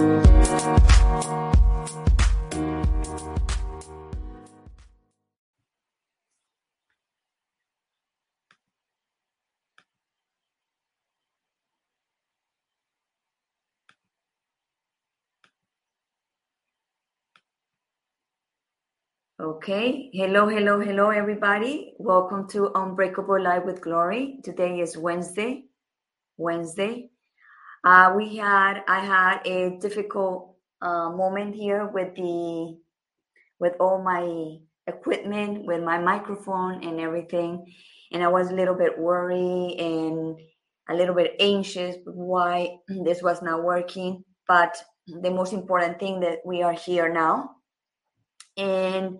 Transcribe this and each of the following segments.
Okay. Hello, hello, hello, everybody. Welcome to Unbreakable Life with Glory. Today is Wednesday. Wednesday. Uh, we had I had a difficult uh, moment here with the with all my equipment, with my microphone and everything, and I was a little bit worried and a little bit anxious why this was not working. But the most important thing that we are here now, and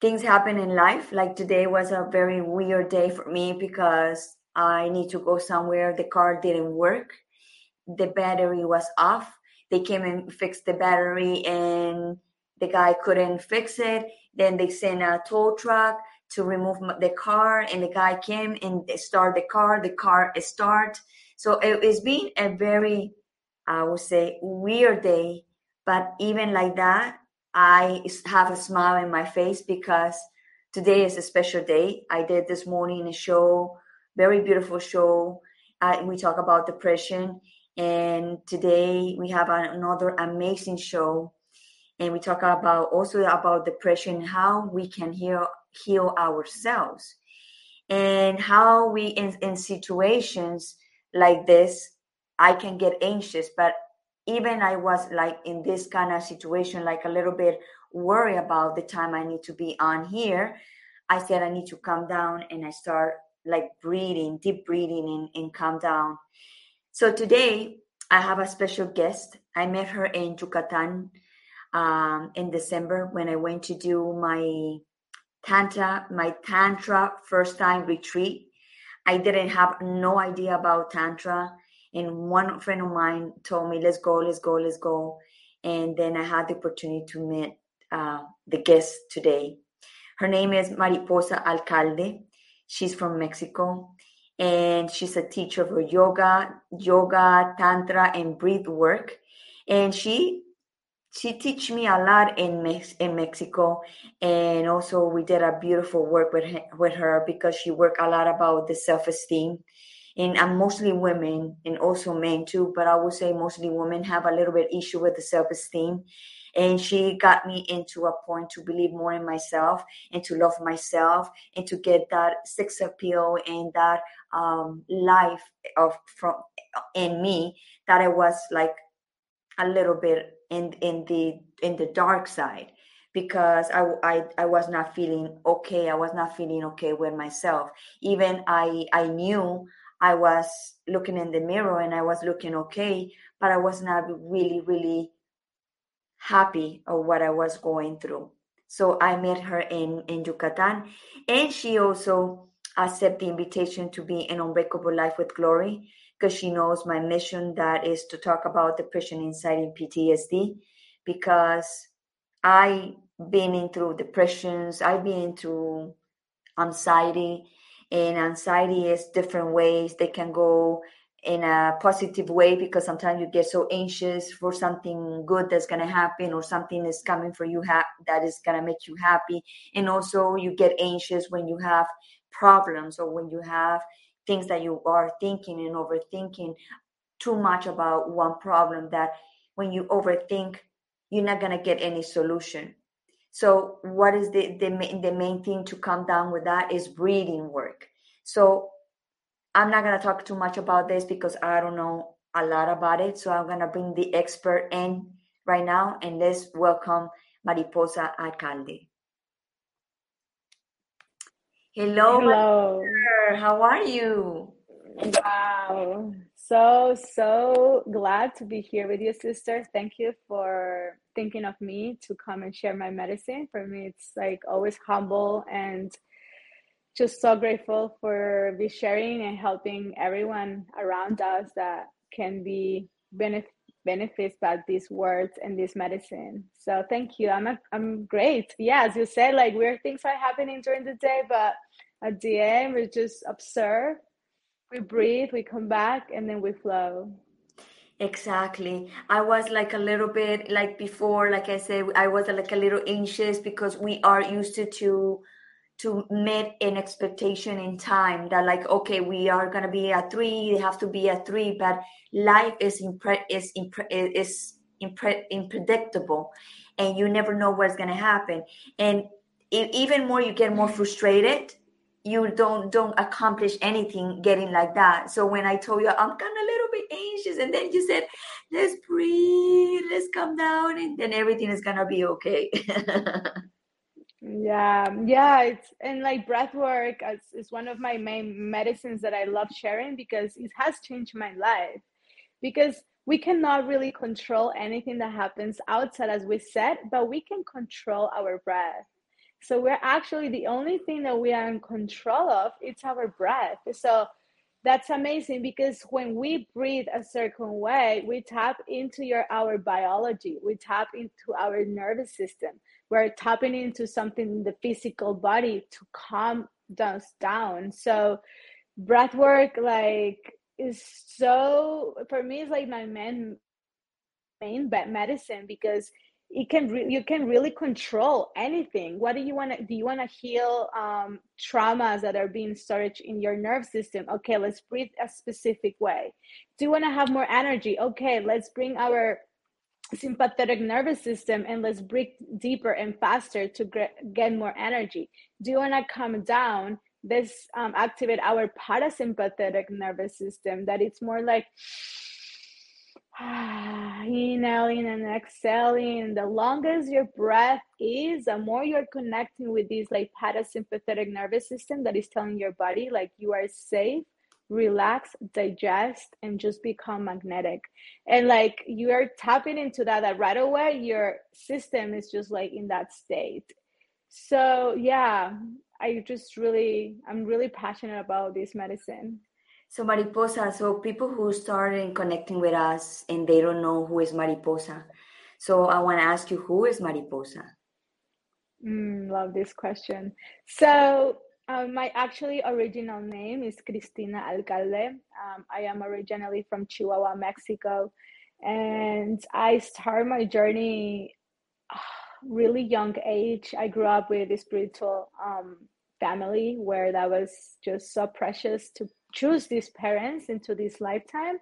things happen in life. Like today was a very weird day for me because I need to go somewhere. The car didn't work. The battery was off. They came and fixed the battery and the guy couldn't fix it. Then they sent a tow truck to remove the car and the guy came and start the car. The car start. So it, it's been a very, I would say, weird day. But even like that, I have a smile in my face because today is a special day. I did this morning a show, very beautiful show. Uh, we talk about depression, and today we have another amazing show, and we talk about also about depression, how we can heal heal ourselves, and how we in, in situations like this, I can get anxious, but even I was like in this kind of situation, like a little bit worried about the time I need to be on here. I said I need to calm down and I start like breathing, deep breathing and, and calm down. So today I have a special guest. I met her in Yucatan um, in December when I went to do my tantra, my tantra first time retreat. I didn't have no idea about tantra and one friend of mine told me, let's go, let's go, let's go. And then I had the opportunity to meet uh, the guest today. Her name is Mariposa Alcalde. She's from Mexico and she's a teacher for yoga, yoga, tantra, and breath work. And she she teach me a lot in Mex- in Mexico, and also we did a beautiful work with her, with her because she worked a lot about the self esteem and I'm mostly women and also men too, but I would say mostly women have a little bit issue with the self-esteem. And she got me into a point to believe more in myself and to love myself and to get that sex appeal and that um, life of from in me that I was like a little bit in in the in the dark side because I, I I was not feeling okay. I was not feeling okay with myself. Even I I knew I was looking in the mirror and I was looking okay, but I was not really, really happy of what I was going through. So I met her in, in Yucatan and she also accepted the invitation to be in Unbreakable Life with Glory because she knows my mission that is to talk about depression, anxiety, and PTSD because I've been in through depressions, I've been through anxiety, and anxiety is different ways they can go in a positive way because sometimes you get so anxious for something good that's going to happen or something is coming for you ha- that is going to make you happy and also you get anxious when you have problems or when you have things that you are thinking and overthinking too much about one problem that when you overthink you're not going to get any solution so what is the, the, the main thing to come down with that is breathing work. So I'm not going to talk too much about this because I don't know a lot about it. So I'm going to bring the expert in right now and let's welcome Mariposa Alcalde. Hello, Hello. How are you? Wow. So, so glad to be here with you, sister. Thank you for thinking of me to come and share my medicine. For me, it's like always humble and just so grateful for be sharing and helping everyone around us that can be benefit benefits by these words and this medicine. So thank you. I'm a, I'm great. Yeah, as you said, like weird things are happening during the day, but at the end we just observe we breathe, we come back, and then we flow. Exactly. I was like a little bit like before, like I said, I was like a little anxious because we are used to to to meet an expectation in time that like okay we are gonna be at three they have to be at three but life is impre- is impre- is impre- unpredictable and you never know what's gonna happen. And even more you get more frustrated you don't don't accomplish anything getting like that. So when i told you i'm kind of a little bit anxious and then you said let's breathe let's come down and then everything is gonna be okay yeah yeah it's and like breath work is, is one of my main medicines that i love sharing because it has changed my life. Because we cannot really control anything that happens outside as we said but we can control our breath. So we're actually the only thing that we are in control of it's our breath. So that's amazing because when we breathe a certain way we tap into your our biology. We tap into our nervous system we're tapping into something in the physical body to calm us down. So breath work like is so for me it's like my main main medicine because it can re- you can really control anything. What do you want to do you want to heal um, traumas that are being stored in your nerve system? Okay let's breathe a specific way. Do you want to have more energy? Okay let's bring our sympathetic nervous system and let's breathe deeper and faster to get more energy. Do you want to come down? This um, activate our parasympathetic nervous system that it's more like inhaling and exhaling. The longest your breath is the more you're connecting with this like parasympathetic nervous system that is telling your body like you are safe relax digest and just become magnetic and like you are tapping into that that right away your system is just like in that state so yeah i just really i'm really passionate about this medicine so mariposa, so people who started connecting with us and they don't know who is mariposa. So I want to ask you, who is mariposa? Mm, love this question. So um, my actually original name is Cristina Alcalde. Um, I am originally from Chihuahua, Mexico, and I started my journey really young age. I grew up with a spiritual um, family where that was just so precious to choose these parents into this lifetime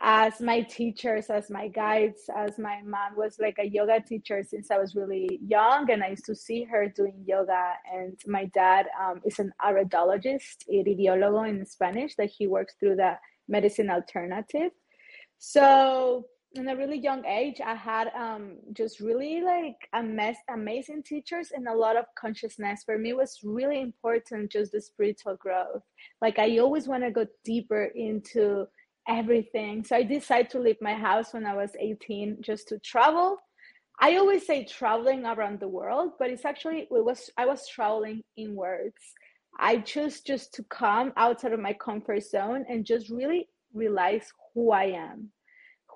as my teachers, as my guides, as my mom was like a yoga teacher since I was really young, and I used to see her doing yoga. And my dad um, is an iridologist, iridiólogo in Spanish, that he works through the medicine alternative. So in a really young age, I had um, just really like ama- amazing teachers and a lot of consciousness. For me, was really important just the spiritual growth. Like I always want to go deeper into everything. So I decided to leave my house when I was 18 just to travel. I always say traveling around the world, but it's actually it was I was traveling inwards. I chose just to come outside of my comfort zone and just really realize who I am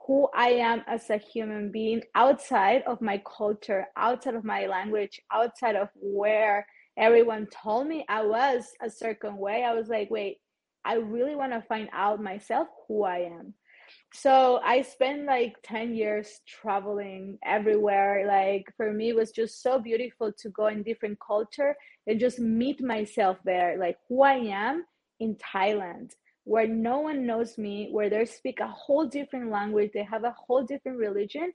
who I am as a human being outside of my culture, outside of my language, outside of where everyone told me I was a certain way. I was like, wait, I really want to find out myself who I am. So I spent like 10 years traveling everywhere. Like for me, it was just so beautiful to go in different culture and just meet myself there, like who I am in Thailand where no one knows me, where they speak a whole different language, they have a whole different religion,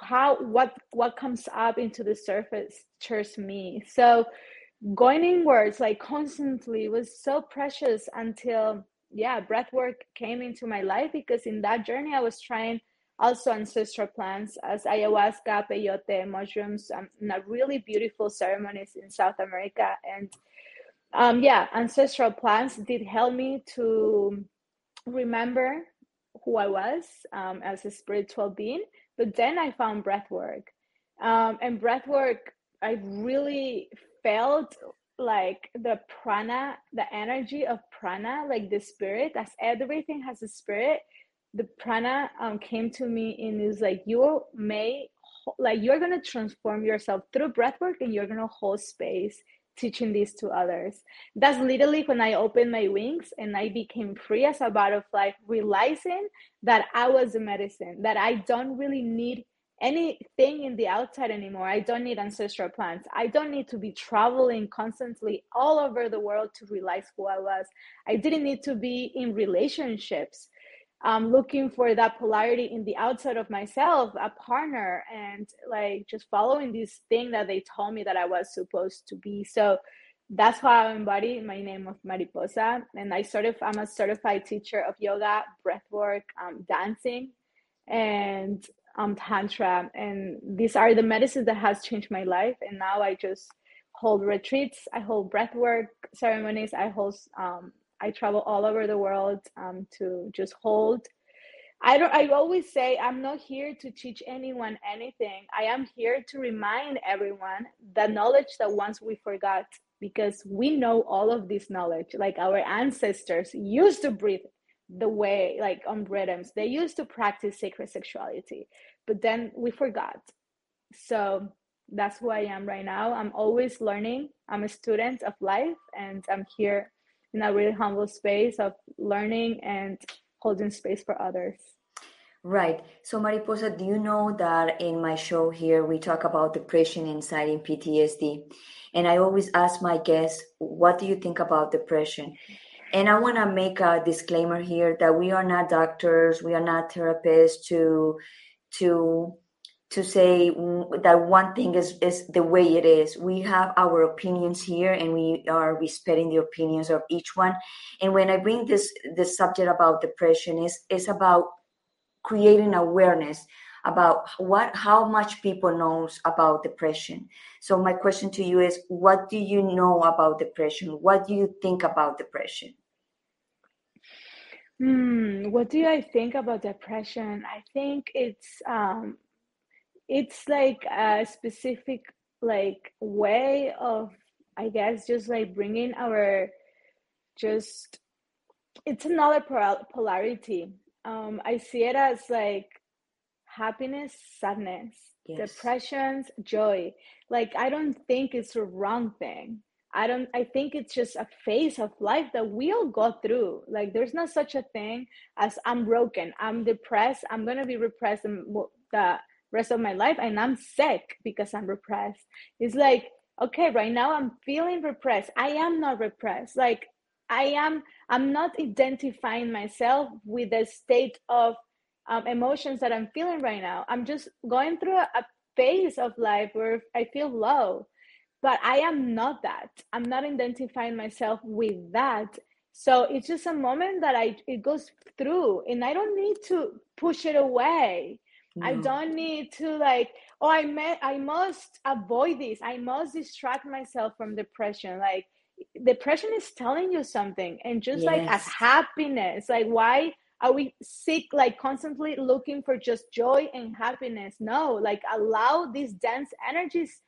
how what what comes up into the surface stirs me. So going inwards like constantly was so precious until yeah, breath work came into my life because in that journey I was trying also ancestral plants as ayahuasca, peyote, mushrooms, um, really beautiful ceremonies in South America and um, yeah, ancestral plants did help me to remember who I was um, as a spiritual being. But then I found breath work. Um, and breath work, I really felt like the prana, the energy of prana, like the spirit, as everything has a spirit. The prana um, came to me and is like, you may, like, you're going to transform yourself through breath work and you're going to hold space teaching this to others. That's literally when I opened my wings and I became free as a butterfly, realizing that I was a medicine, that I don't really need anything in the outside anymore. I don't need ancestral plants. I don't need to be traveling constantly all over the world to realize who I was. I didn't need to be in relationships. Um, looking for that polarity in the outside of myself, a partner, and like just following this thing that they told me that I was supposed to be. So that's how I embody my name of Mariposa. And I sort of, I'm a certified teacher of yoga, breathwork, um, dancing, and um, tantra and these are the medicines that has changed my life. And now i just hold retreats i hold breathwork ceremonies i hold um, i travel all over the world um, to just hold. I don't i always say i'm not here to teach anyone anything. I am here to remind everyone the knowledge that once we forgot because we know all of this knowledge. Like our ancestors used to breathe the way like on rhythms they used to practice sacred sexuality but then we forgot so that's who i am right now i'm always learning i'm a student of life and i'm here in a really humble space of learning and holding space for others Right. So, Mariposa, do you know that in my show here, we talk about depression, anxiety, and PTSD? And I always ask my guests, what do you think about depression? And I want to make a disclaimer here that we are not doctors, we are not therapists to to to say that one thing is is the way it is. We have our opinions here, and we are respecting the opinions of each one. And when I bring this this subject about depression, is is about creating awareness about what how much people knows about depression so my question to you is what do you know about depression what do you think about depression Hmm, what do I think about depression? I think it's um, it's like a specific like way of I guess just like bringing our just it's another polarity. Um, I see it as like happiness, sadness, yes. depressions, joy. Like I don't think it's a wrong thing. I don't I think it's just a phase of life that we all go through. Like there's not such a thing as I'm broken, I'm depressed, I'm going to be repressed the rest of my life and I'm sick because I'm repressed. It's like okay, right now I'm feeling repressed. I am not repressed. Like I am I'm not identifying myself with the state of um, emotions that I'm feeling right now. I'm just going through a, a phase of life where I feel low but I am not that. I'm not identifying myself with that. So it's just a moment that I it goes through and I don't need to push it away. No. I don't need to like, oh, I met I must avoid this. I must distract myself from depression. Like depression is telling you something. And just yes. like as happiness, like why are we sick like constantly looking for just joy and happiness no like allow these dense energies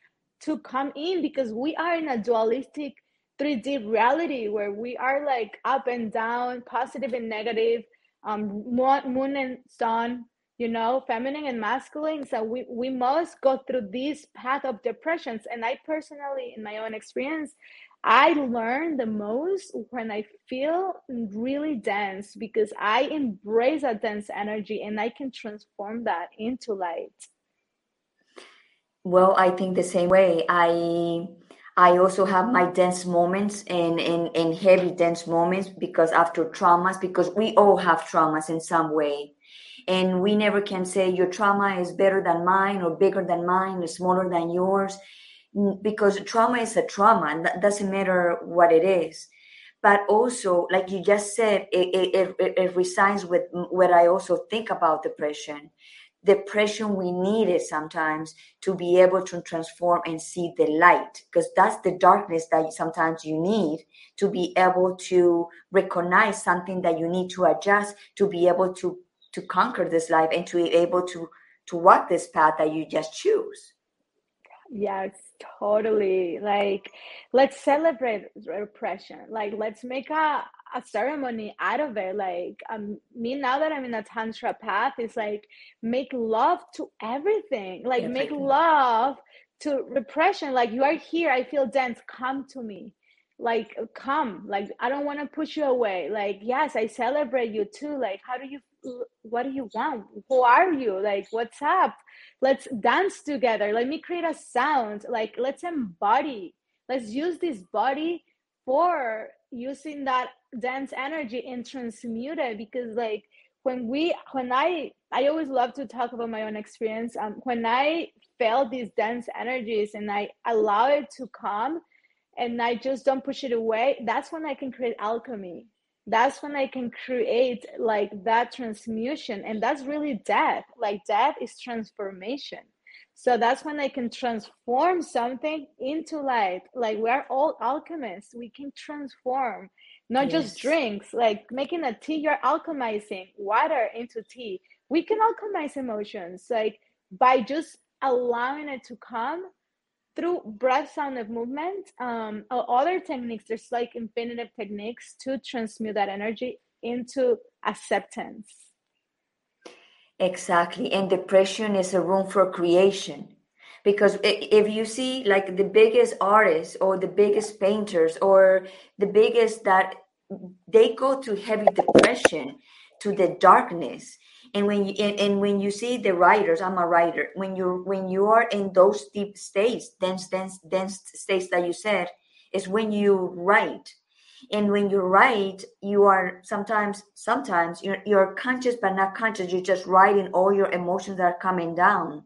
to come in because we are in a dualistic 3D reality where we are like up and down, positive and negative, um, moon and sun, you know, feminine and masculine. So we, we must go through this path of depressions. And I personally, in my own experience, I learn the most when I feel really dense because I embrace that dense energy and I can transform that into light. Well, I think the same way. I I also have my dense moments and, and, and heavy dense moments because after traumas, because we all have traumas in some way. And we never can say your trauma is better than mine or bigger than mine or smaller than yours because trauma is a trauma and that doesn't matter what it is. But also, like you just said, it, it, it, it resides with what I also think about depression depression we need it sometimes to be able to transform and see the light because that's the darkness that sometimes you need to be able to recognize something that you need to adjust to be able to to conquer this life and to be able to to walk this path that you just choose. Yes totally. Like let's celebrate repression. Like let's make a a ceremony out of it. Like um, me now that I'm in a tantra path, is like make love to everything. Like make love to repression. Like you are here i feel dense. Come to me. Like come. Like i don't want to push you away. Like yes i celebrate you too. Like how do you what do you want? Who are you? Like what's up? Let's dance together. Let me create a sound. Like let's embody. Let's use this body for using that dense energy and transmute it because like when we when i i always love to talk about my own experience. Um, when i felt these dense energies and i allow it to come and i just don't push it away that's when i can create alchemy. That's when i can create like that transmutation. And that's really death. Like death is transformation so that's when I can transform something into light. Like we're all alchemists. We can transform, not yes. just drinks. Like making a tea, you're alchemizing water into tea. We can alchemize emotions, like by just allowing it to come through breath sound of movement. Um, other techniques, there's like infinitive techniques to transmute that energy into acceptance Exactly. And depression is a room for creation. Because if you see like the biggest artists or the biggest painters or the biggest that they go to heavy depression, to the darkness. And when you and, and when you see the writers, I'm a writer. When you when you are in those deep states, dense, dense, dense states that you said, is when you write and when you write you are sometimes sometimes you're, you're conscious but not conscious. You're just writing all your emotions that are coming down.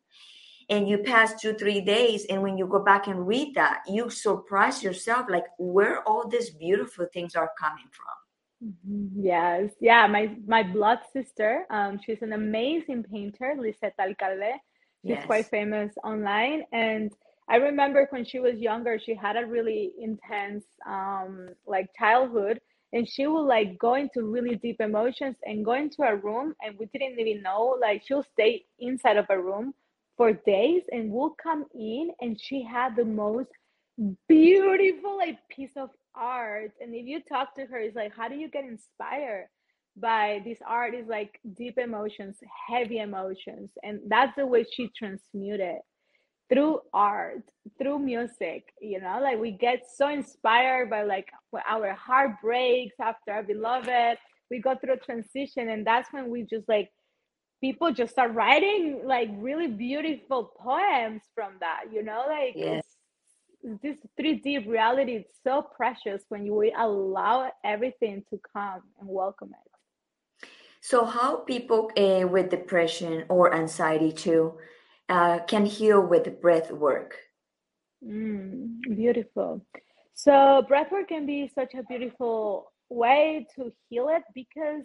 And you pass two three days and when you go back and read that you surprise yourself like where all these beautiful things are coming from. Mm-hmm. yes. Yeah my my blood sister um she's an amazing painter lisette alcalde. She's yes. quite famous online and I remember when she was younger, she had a really intense um like childhood and she would like go into really deep emotions and go into a room and we didn't even know like she'll stay inside of a room for days and we'll come in and she had the most beautiful like piece of art. And if you talk to her it's like how do you get inspired by this art? Is like deep emotions heavy emotions and that's the way she transmuted through art through music you know? Like we get so inspired by like our heart breaks after our beloved. We go through a transition and that's when we just like people just start writing like really beautiful poems from that you know? Like yes. this 3d reality is so precious when you allow everything to come and welcome it. So how people uh, with depression or anxiety too uh, can heal with breath work. Mm, beautiful. So, breath work can be such a beautiful way to heal it because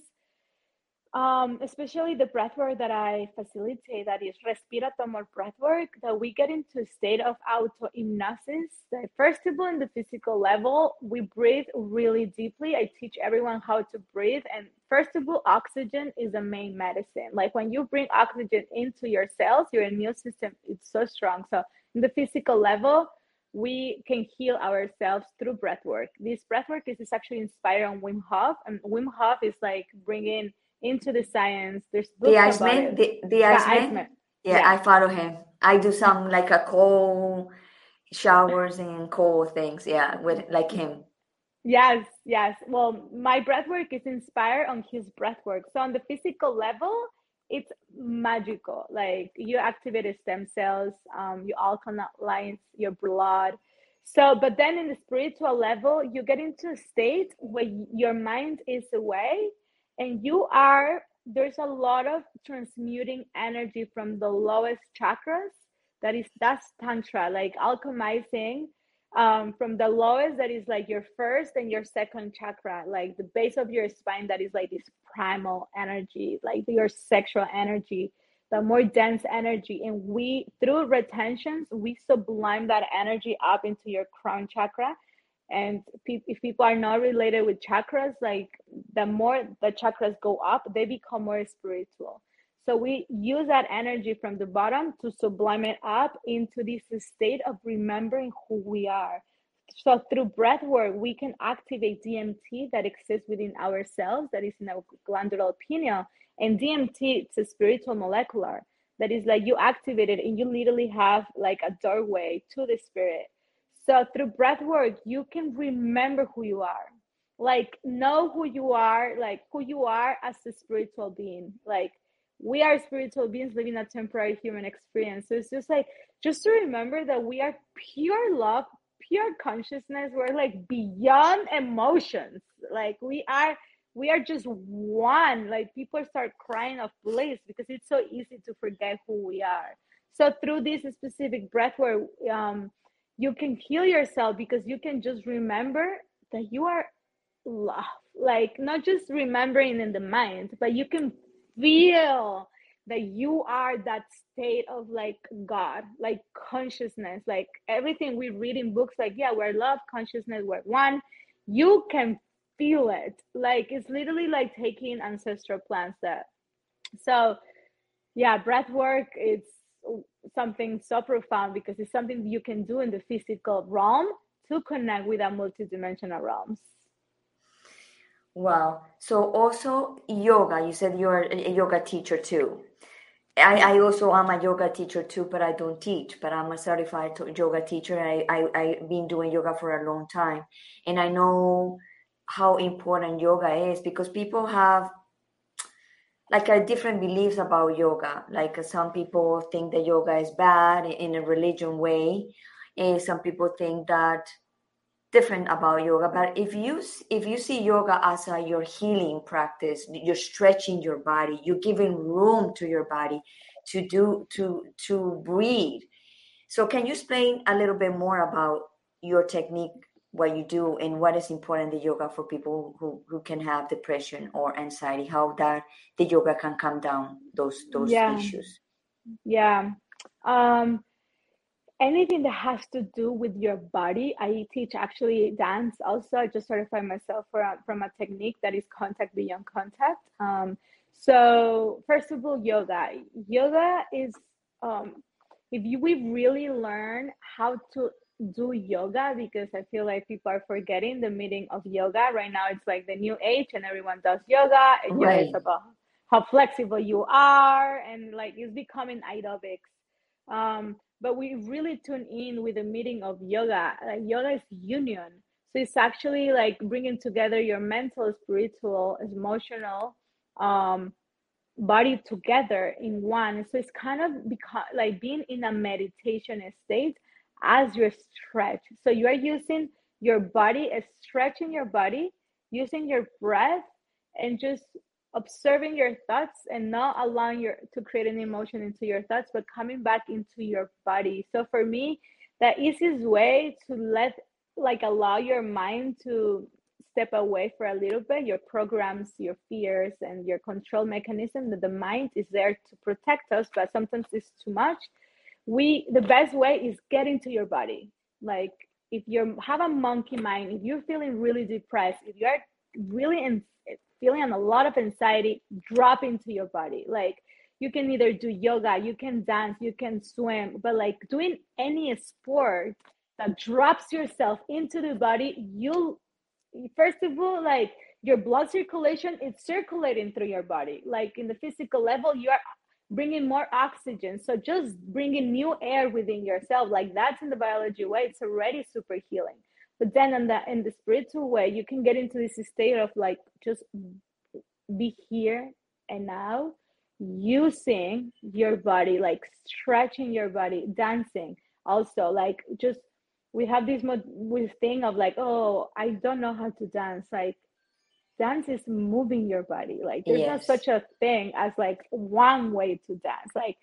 um, especially the breath work that I facilitate, that is respiratory breath work, that we get into a state of auto hypnosis. First of all, in the physical level, we breathe really deeply. I teach everyone how to breathe. And first of all, oxygen is the main medicine. Like when you bring oxygen into your cells, your immune system is so strong. So, in the physical level, we can heal ourselves through breath work. This breath work is, is actually inspired on Wim Hof, and Wim Hof is like bringing into the science. There's the Iceman. The, the Iceman. Iceman. Yeah, yeah, I follow him. I do some like a cold showers and cold things. Yeah, with like him. Yes, yes. Well, my breath work is inspired on his breath work. So on the physical level, it's magical. Like you activate stem cells, um, you alkalize your blood. So, but then in the spiritual level, you get into a state where your mind is away and you are there's a lot of transmuting energy from the lowest chakras that is that's tantra. Like alchemizing um, from the lowest that is like your first and your second chakra like the base of your spine that is like this primal energy like your sexual energy the more dense energy. And we through retentions we sublime that energy up into your crown chakra and if people are not related with chakras like the more the chakras go up they become more spiritual. So we use that energy from the bottom to sublime it up into this state of remembering who we are. So through breath work we can activate dmt that exists within ourselves that is in our glandular pineal and dmt it's a spiritual molecular. That is like you activate it and you literally have like a doorway to the spirit so through breath work you can remember who you are. Like know who you are like who you are as a spiritual being. Like we are spiritual beings living a temporary human experience. So it's just like just to remember that we are pure love pure consciousness. We're like beyond emotions. Like we are we are just one. Like people start crying of bliss because it's so easy to forget who we are. So through this specific breath where um, you can heal yourself because you can just remember that you are love. Like not just remembering in the mind but you can feel that you are that state of like god like consciousness. Like everything we read in books like yeah we're love consciousness we're one. You can feel it. Like it's literally like taking ancestral plants that so yeah breath work it's something so profound because it's something you can do in the physical realm to connect with a multidimensional realms Wow. So also yoga, you said you're a yoga teacher too. I, I also am a yoga teacher too, but I don't teach, but I'm a certified yoga teacher. I, I, I've been doing yoga for a long time. And I know how important yoga is because people have like a different beliefs about yoga. Like uh, some people think that yoga is bad in a religion way. And some people think that different about yoga but if you if you see yoga as a your healing practice you're stretching your body you're giving room to your body to do to to breathe so can you explain a little bit more about your technique what you do and what is important in the yoga for people who, who can have depression or anxiety how that the yoga can calm down those those yeah. issues yeah um anything that has to do with your body. I teach actually dance also. I just certified myself for a, from a technique that is contact beyond contact. Um, so first of all, yoga. Yoga is um, if you we really learn how to do yoga because I feel like people are forgetting the meaning of yoga. Right now it's like the new age and everyone does yoga and right. yoga is about how flexible you are and like it's becoming aerobics. Um, but we really tune in with the meaning of yoga. Like yoga is union. So it's actually like bringing together your mental, spiritual, emotional um, body together in one. So it's kind of because like being in a meditation state as you stretch. So you are using your body, stretching your body, using your breath, and just observing your thoughts and not allowing your to create an emotion into your thoughts but coming back into your body so for me the easiest way to let like allow your mind to step away for a little bit your programs your fears and your control mechanism that the mind is there to protect us but sometimes it's too much we the best way is get into your body like if you have a monkey mind if you're feeling really depressed if you're really in feeling a lot of anxiety, drop into your body. Like you can either do yoga, you can dance, you can swim, but like doing any sport that drops yourself into the body, you'll first of all, like your blood circulation is circulating through your body. Like in the physical level, you are bringing more oxygen. So just bringing new air within yourself, like that's in the biology way, it's already super healing. But then in the in the spiritual way you can get into this state of like just be here and now using your body like stretching your body dancing also. Like just we have this this thing of like oh i don't know how to dance. Like dance is moving your body. Like there's yes. not such a thing as like one way to dance. Like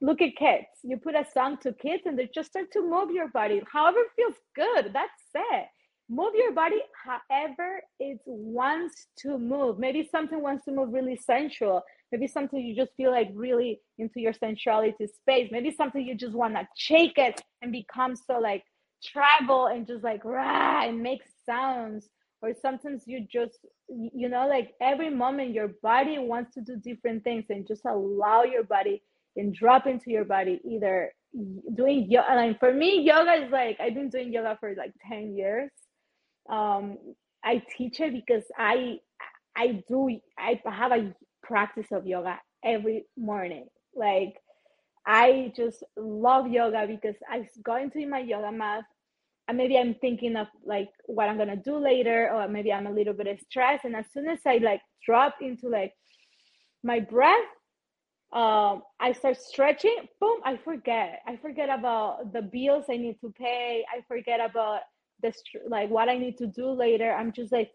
look at kids. You put a song to kids and they just start to move your body. However feels good that's it. Move your body however it wants to move. Maybe something wants to move really sensual. Maybe something you just feel like really into your sensuality space. Maybe something you just want to shake it and become so like tribal and just like rah and make sounds or sometimes you just you know like every moment your body wants to do different things and just allow your body and drop into your body either doing yoga like for me yoga is like i've been doing yoga for like 10 years. Um i teach it because i i do i have a practice of yoga every morning. Like I just love yoga because I go into my yoga mat maybe I'm thinking of like what I'm gonna do later, or maybe I'm a little bit stressed. And as soon as I like drop into like my breath, um, I start stretching, boom, I forget. I forget about the bills I need to pay. I forget about the like what I need to do later. I'm just like,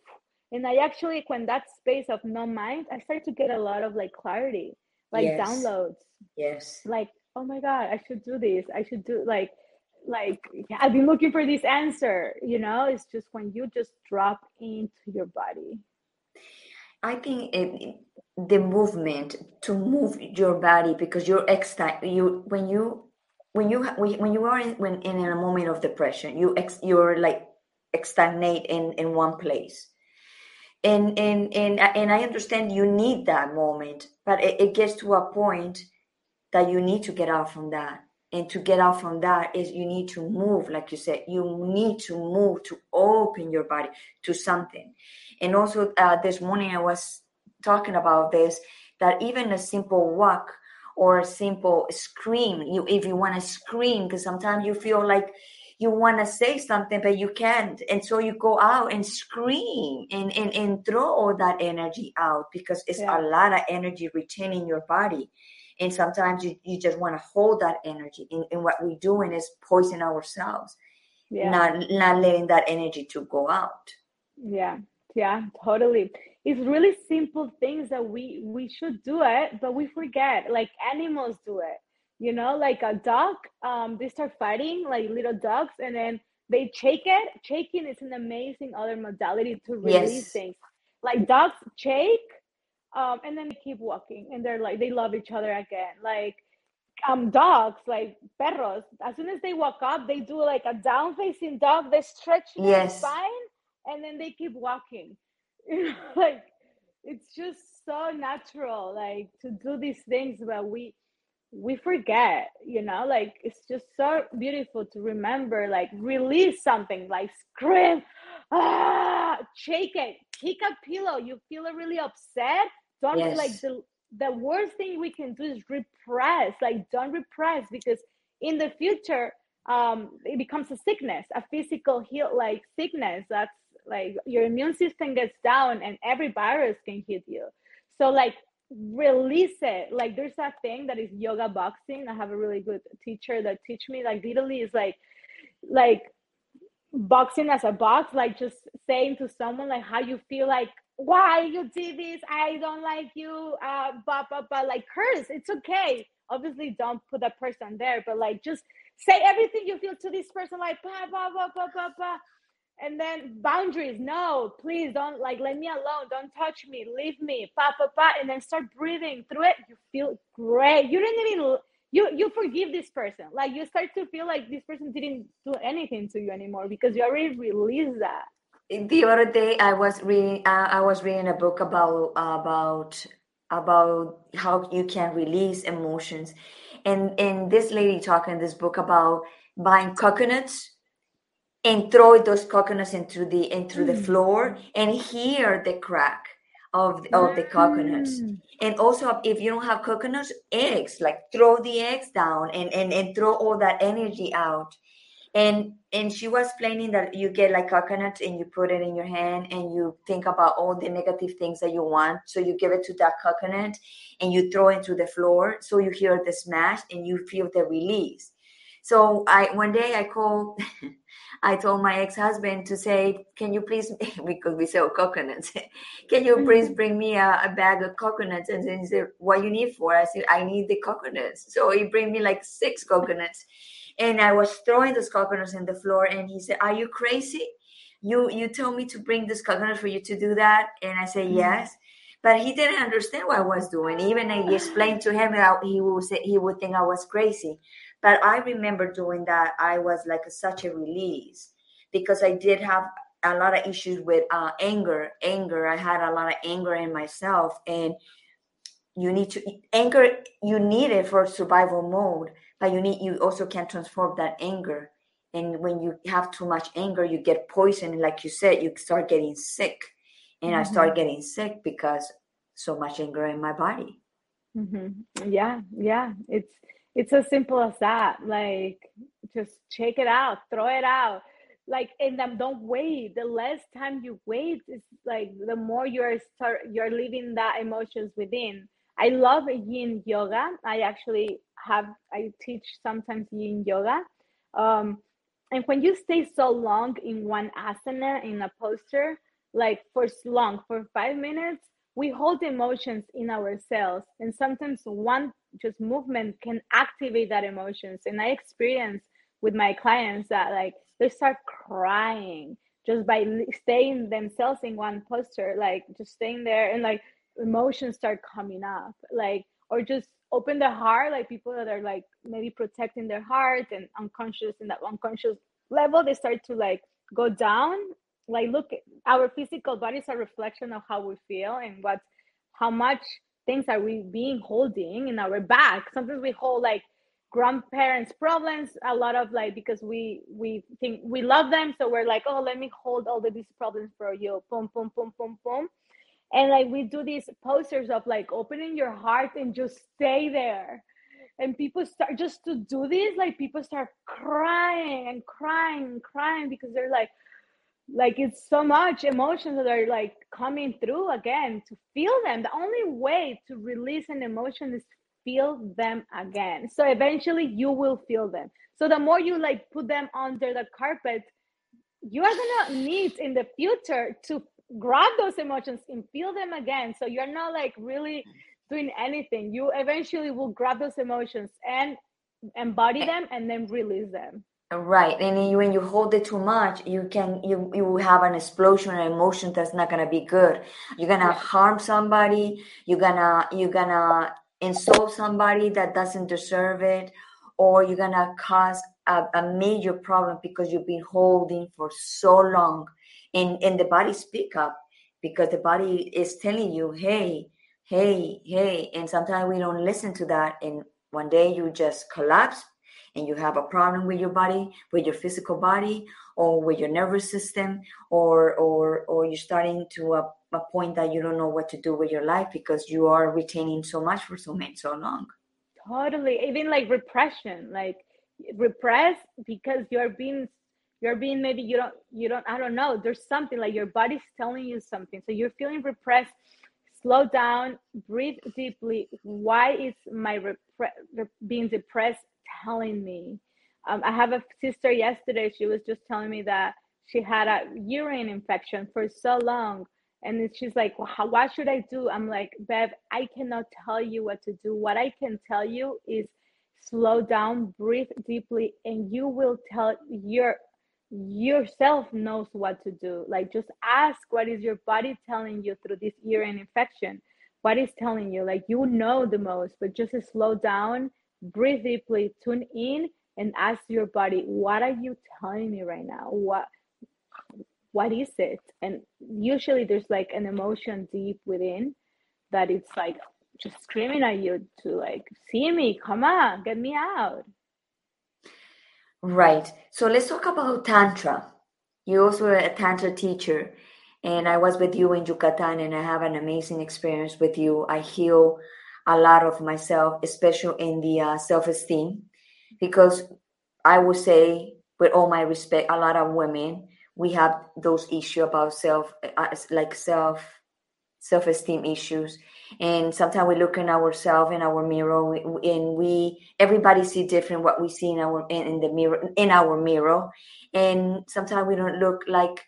and I actually, when that space of no mind, I start to get a lot of like clarity, like yes. downloads. Yes. Like, oh my God, I should do this. I should do like, like I've been looking for this answer. You know, it's just when you just drop into your body. I think it, the movement to move your body because you're extra you when you when you when you are in, when in a moment of depression you ex, you're like stagnate in in one place and and and and I understand you need that moment but it, it gets to a point that you need to get out from that and to get out from that is you need to move like you said you need to move to open your body to something. And also uh, this morning i was talking about this that even a simple walk or a simple scream you if you want to scream because sometimes you feel like you want to say something but you can't. And so you go out and scream and and, and throw all that energy out because it's yeah. a lot of energy retaining your body and sometimes you, you just want to hold that energy and, and what we're doing is poison ourselves. Yeah. not not letting that energy to go out. Yeah. Yeah totally. It's really simple things that we we should do it but we forget like animals do it. You know like a dog um they start fighting like little dogs and then they shake it. Shaking is an amazing other modality to release yes. things. Like dogs shake um and then they keep walking and they're like they love each other again. Like um dogs like perros as soon as they walk up they do like a down facing dog they stretch their spine and then they keep walking. You know, like it's just so natural like to do these things but we we forget you know? Like it's just so beautiful to remember like release something like scream ah! Shake it kick a pillow. You feel really upset don't yes. like the the worst thing we can do is repress like don't repress because in the future um it becomes a sickness a physical heal like sickness that's like your immune system gets down and every virus can hit you. So like release it. Like there's that thing that is yoga boxing. I have a really good teacher that teach me like literally is like like boxing as a box like just saying to someone like how you feel like why you did this i don't like you uh but but but like curse it's okay. Obviously don't put that person there but like just say everything you feel to this person like bah, bah, bah, bah, bah, bah and then boundaries no please don't like let me alone don't touch me leave me pa pa pa and then start breathing through it you feel great. You didn't even you you forgive this person like you start to feel like this person didn't do anything to you anymore because you already released that the other day i was reading uh, i was reading a book about about about how you can release emotions and and this lady talking in this book about buying coconuts and throw those coconuts into the into mm. the floor and hear the crack of of the coconuts mm. and also if you don't have coconuts eggs like throw the eggs down and and, and throw all that energy out and and she was explaining that you get like coconut and you put it in your hand and you think about all the negative things that you want so you give it to that coconut and you throw it to the floor so you hear the smash and you feel the release so i one day i called I told my ex-husband to say, "Can you please, because we sell coconuts, can you please mm-hmm. bring me a, a bag of coconuts?" And then he said, "What you need for?" I said, "I need the coconuts." So he bring me like six coconuts, and I was throwing those coconuts in the floor, and he said, "Are you crazy? You you told me to bring this coconut for you to do that?" And I said, mm-hmm. "Yes." But he didn't understand what I was doing. Even I explained to him that he would say he would think I was crazy. But I remember doing that. I was like a, such a release because I did have a lot of issues with uh, anger. Anger. I had a lot of anger in myself, and you need to anger. You need it for survival mode, but you need you also can transform that anger. And when you have too much anger, you get poisoned. Like you said, you start getting sick, and mm-hmm. I start getting sick because so much anger in my body. Mm-hmm. Yeah, yeah, it's it's as simple as that like just check it out throw it out like and then don't wait the less time you wait is like the more you're start you're leaving that emotions within i love yin yoga i actually have i teach sometimes yin yoga. Um and when you stay so long in one asana in a posture like for long for five minutes we hold emotions in ourselves. And sometimes one just movement can activate that emotions. And i experience with my clients that like they start crying just by staying themselves in one posture like just staying there and like emotions start coming up. Like or just open the heart like people that are like maybe protecting their heart and unconscious in that unconscious level they start to like go down. Like look our physical body is a reflection of how we feel and what how much things are we being holding in our back. Sometimes we hold like grandparents problems a lot of like because we we think we love them so we're like oh let me hold all of these problems for you. Boom boom boom boom boom and like we do these posters of like opening your heart and just stay there. And people start just to do this like people start crying and crying and crying because they're like like it's so much emotions that are like coming through again to feel them. The only way to release an emotion is feel them again. So eventually you will feel them. So the more you like put them under the carpet you are gonna need in the future to grab those emotions and feel them again so you're not like really doing anything you eventually will grab those emotions and embody them and then release them Right, and when you hold it too much, you can you you have an explosion of emotion that's not gonna be good. You're gonna yeah. harm somebody. You're gonna you're gonna insult somebody that doesn't deserve it, or you're gonna cause a, a major problem because you've been holding for so long, and and the body speak up because the body is telling you, hey, hey, hey, and sometimes we don't listen to that, and one day you just collapse and you have a problem with your body, with your physical body, or with your nervous system, or or or you're starting to a, a point that you don't know what to do with your life because you are retaining so much for so many so long. Totally, even like repression, like repress because you're being you're being maybe you don't you don't i don't know there's something like your body's telling you something so you're feeling repressed slow down breathe deeply why is my repre- being depressed telling me. Um, I have a sister yesterday, she was just telling me that she had a urine infection for so long. And she's like, well, how, what should I do? I'm like, Bev, I cannot tell you what to do. What I can tell you is slow down, breathe deeply, and you will tell your yourself knows what to do. Like just ask what is your body telling you through this urine infection? What is telling you? Like you know the most, but just slow down breathe deeply, tune in, and ask your body, what are you telling me right now? What what is it? And usually there's like an emotion deep within that it's like just screaming at you to like see me, come on, get me out. Right. So let's talk about Tantra. You're also a Tantra teacher, and I was with you in Yucatan, and I have an amazing experience with you. I heal a lot of myself, especially in the uh, self esteem, because I would say, with all my respect, a lot of women we have those issues about self, uh, like self self esteem issues, and sometimes we look in ourselves in our mirror, and we everybody see different what we see in our in, the mirror in our mirror, and sometimes we don't look like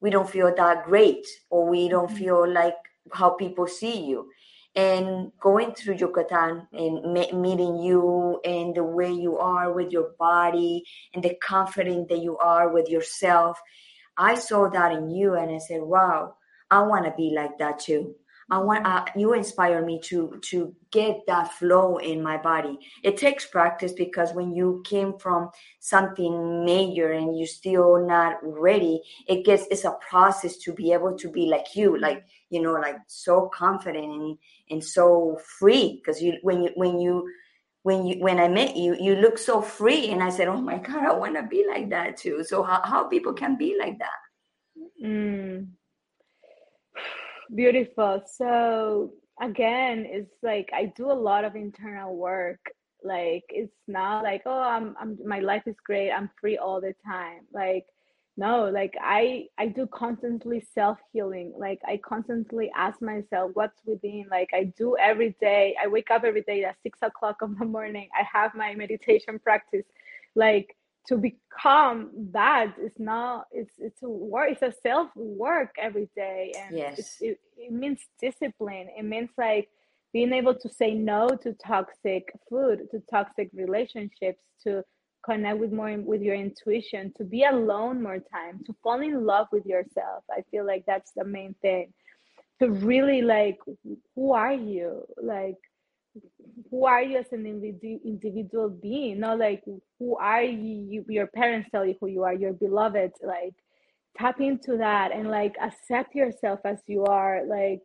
we don't feel that great, or we don't mm-hmm. feel like how people see you and going through Yucatan and meeting you and the way you are with your body and the confident that you are with yourself, I saw that in you and I said, wow, I want to be like that too. I want uh, you inspire me to to get that flow in my body. It takes practice because when you came from something major and you're still not ready, it gets it's a process to be able to be like you, like you know, like so confident and and so free. Because you when you when you when you when I met you, you look so free, and I said, "Oh my God, I want to be like that too." So how how people can be like that? Mm. Beautiful. So again, it's like I do a lot of internal work. like it's not like oh I'm, I'm my life is great. I'm free all the time. Like no like i i do constantly self-healing. Like i constantly ask myself what's within? Like i do every day. I wake up every day at six o'clock of the morning. I have my meditation practice. Like to become that it's not it's it's a work it's a self work every day and yes. it, it means discipline. It means like being able to say no to toxic food to toxic relationships to connect with more with your intuition to be alone more time to fall in love with yourself. I feel like that's the main thing. To really like who are you? Like who are you as an individual being? Not like who are you your parents tell you who you are your beloved like tap into that and like accept yourself as you are like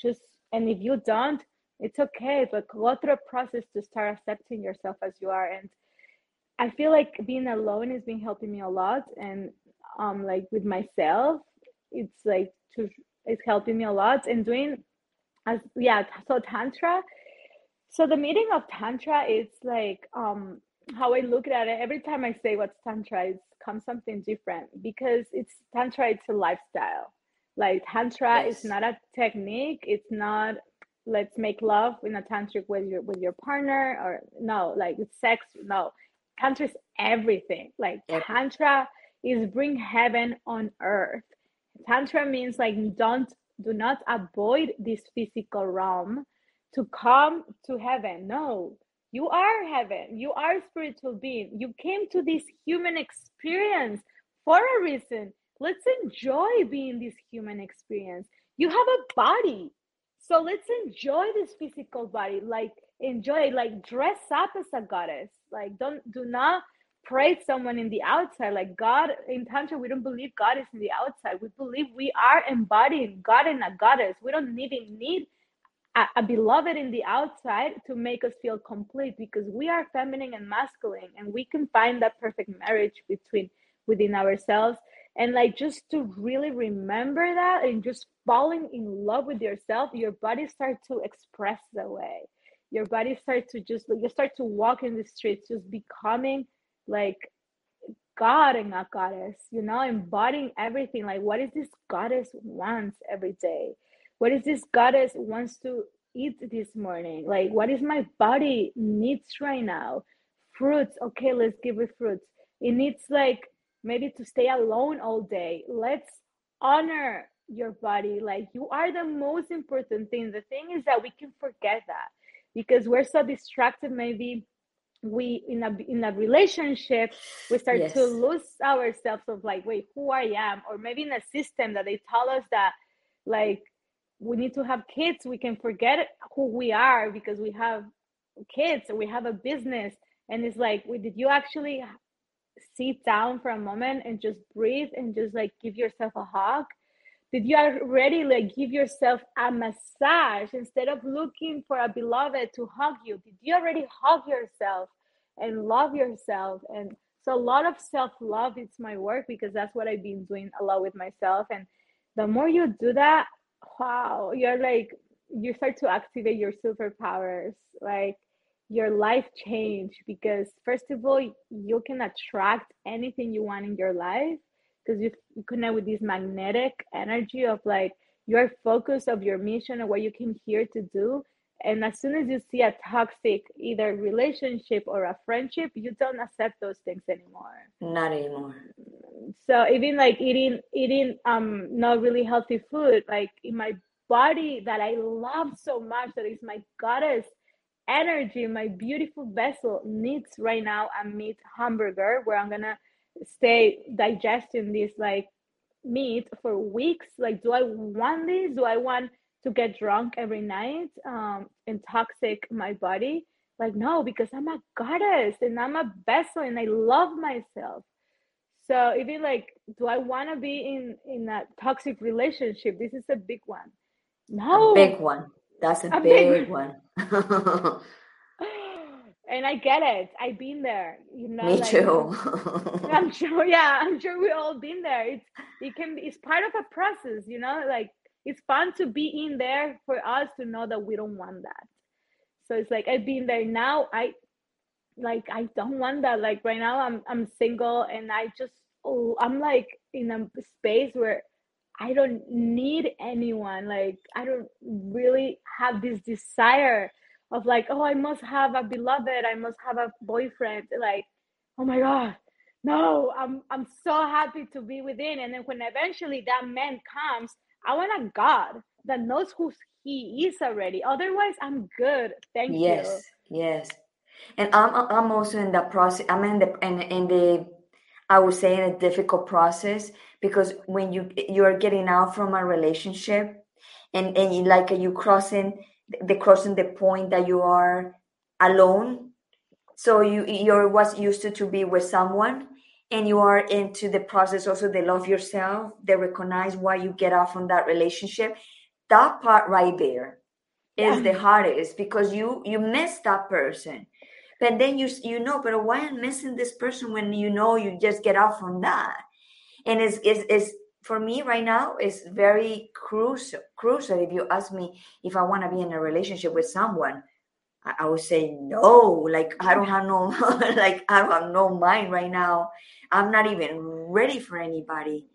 just and if you don't it's okay but go through a process to start accepting yourself as you are. And i feel like being alone has been helping me a lot and um like with myself it's like to it's helping me a lot and doing as yeah so tantra so the meaning of tantra is like um how I look at it. Every time I say what's tantra, it comes something different because it's tantra. It's a lifestyle. Like tantra yes. is not a technique. It's not let's make love in a tantric with your with your partner or no like it's sex no tantra is everything like yep. tantra is bring heaven on earth tantra means like don't do not avoid this physical realm to come to heaven. No, you are heaven. You are spiritual being. You came to this human experience for a reason. Let's enjoy being this human experience. You have a body. So let's enjoy this physical body. Like enjoy, like dress up as a goddess. Like don't do not praise someone in the outside. Like God in Tantra, we don't believe God is in the outside. We believe we are embodying God and a goddess. We don't even need a, beloved in the outside to make us feel complete because we are feminine and masculine and we can find that perfect marriage between within ourselves. And like just to really remember that and just falling in love with yourself your body start to express the way. Your body start to just you start to walk in the streets just becoming like god and a goddess you know embodying everything. Like what is this goddess wants every day what is this goddess wants to eat this morning? Like what is my body needs right now? Fruits okay let's give it fruits. It needs like maybe to stay alone all day. Let's honor your body. Like you are the most important thing. The thing is that we can forget that because we're so distracted. Maybe we in a in a relationship we start yes. to lose ourselves of like wait who i am? Or maybe in a system that they tell us that like we need to have kids. We can forget who we are because we have kids we have a business. And it's like did you actually sit down for a moment and just breathe and just like give yourself a hug? Did you already like give yourself a massage instead of looking for a beloved to hug you? Did you already hug yourself and love yourself? And so a lot of self-love it's my work because that's what i've been doing a lot with myself. And the more you do that wow you're like you start to activate your superpowers like your life change because first of all you can attract anything you want in your life because you, connect with this magnetic energy of like your focus of your mission and what you came here to do. And as soon as you see a toxic either relationship or a friendship you don't accept those things anymore. Not anymore so even like eating eating um not really healthy food like in my body that i love so much that is my goddess energy my beautiful vessel needs right now a meat hamburger where i'm gonna stay digesting this like meat for weeks. Like do i want this? Do i want to get drunk every night um and toxic my body? Like no because i'm a goddess and i'm a vessel and i love myself so even like, do I want to be in in a toxic relationship? This is a big one. No, a big one. That's a, a big, big one. and I get it. I've been there. You know, me like, too. I'm sure. Yeah, I'm sure we all been there. It's it can be. It's part of a process. You know, like it's fun to be in there for us to know that we don't want that. So it's like I've been there now. I like I don't want that. Like right now I'm I'm single and I just oh I'm like in a space where I don't need anyone. Like I don't really have this desire of like, oh, I must have a beloved, I must have a boyfriend. Like, oh my God, no, I'm I'm so happy to be within. And then when eventually that man comes, I want a God that knows who he is already. Otherwise, I'm good. Thank yes, you. Yes, yes. And I'm I'm also in the process. I'm in the in, in the I would say in a difficult process because when you you are getting out from a relationship and and you, like you crossing the crossing the point that you are alone so you you're was used to, to be with someone and you are into the process also they love yourself they recognize why you get out from that relationship that part right there is yeah. the hardest because you you miss that person. But then you you know but why i'm missing this person when you know you just get out from that? And it's it's, it's for me right now is very crucial crucial. If you ask me if i want to be in a relationship with someone I, I would say no. Like i don't have no like i have no mind right now. I'm not even ready for anybody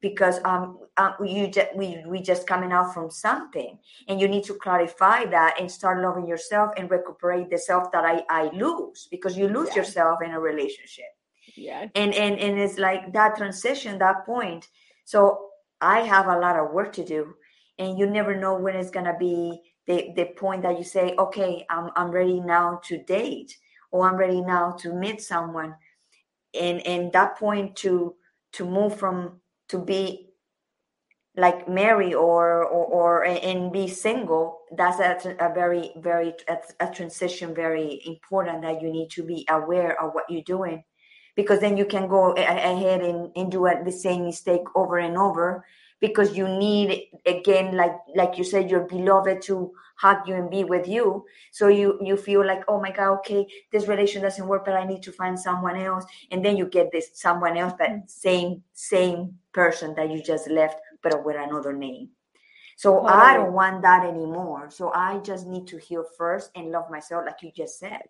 because um, uh, you just we we just coming out from something. And you need to clarify that and start loving yourself and recuperate the self that i i lose because you lose yeah. yourself in a relationship. Yeah. And and and it's like that transition that point. So i have a lot of work to do and you never know when it's gonna be the the point that you say okay i'm i'm ready now to date or i'm ready now to meet someone. And and that point to to move from to be like marry or or, or and be single that's a, a very very a, a, transition very important that you need to be aware of what you're doing. Because then you can go ahead and, and do the same mistake over and over because you need again like like you said your beloved to hug you and be with you. So you you feel like oh my god okay this relation doesn't work but i need to find someone else. And then you get this someone else but same same person that you just left but with another name. So totally. i don't want that anymore. So i just need to heal first and love myself like you just said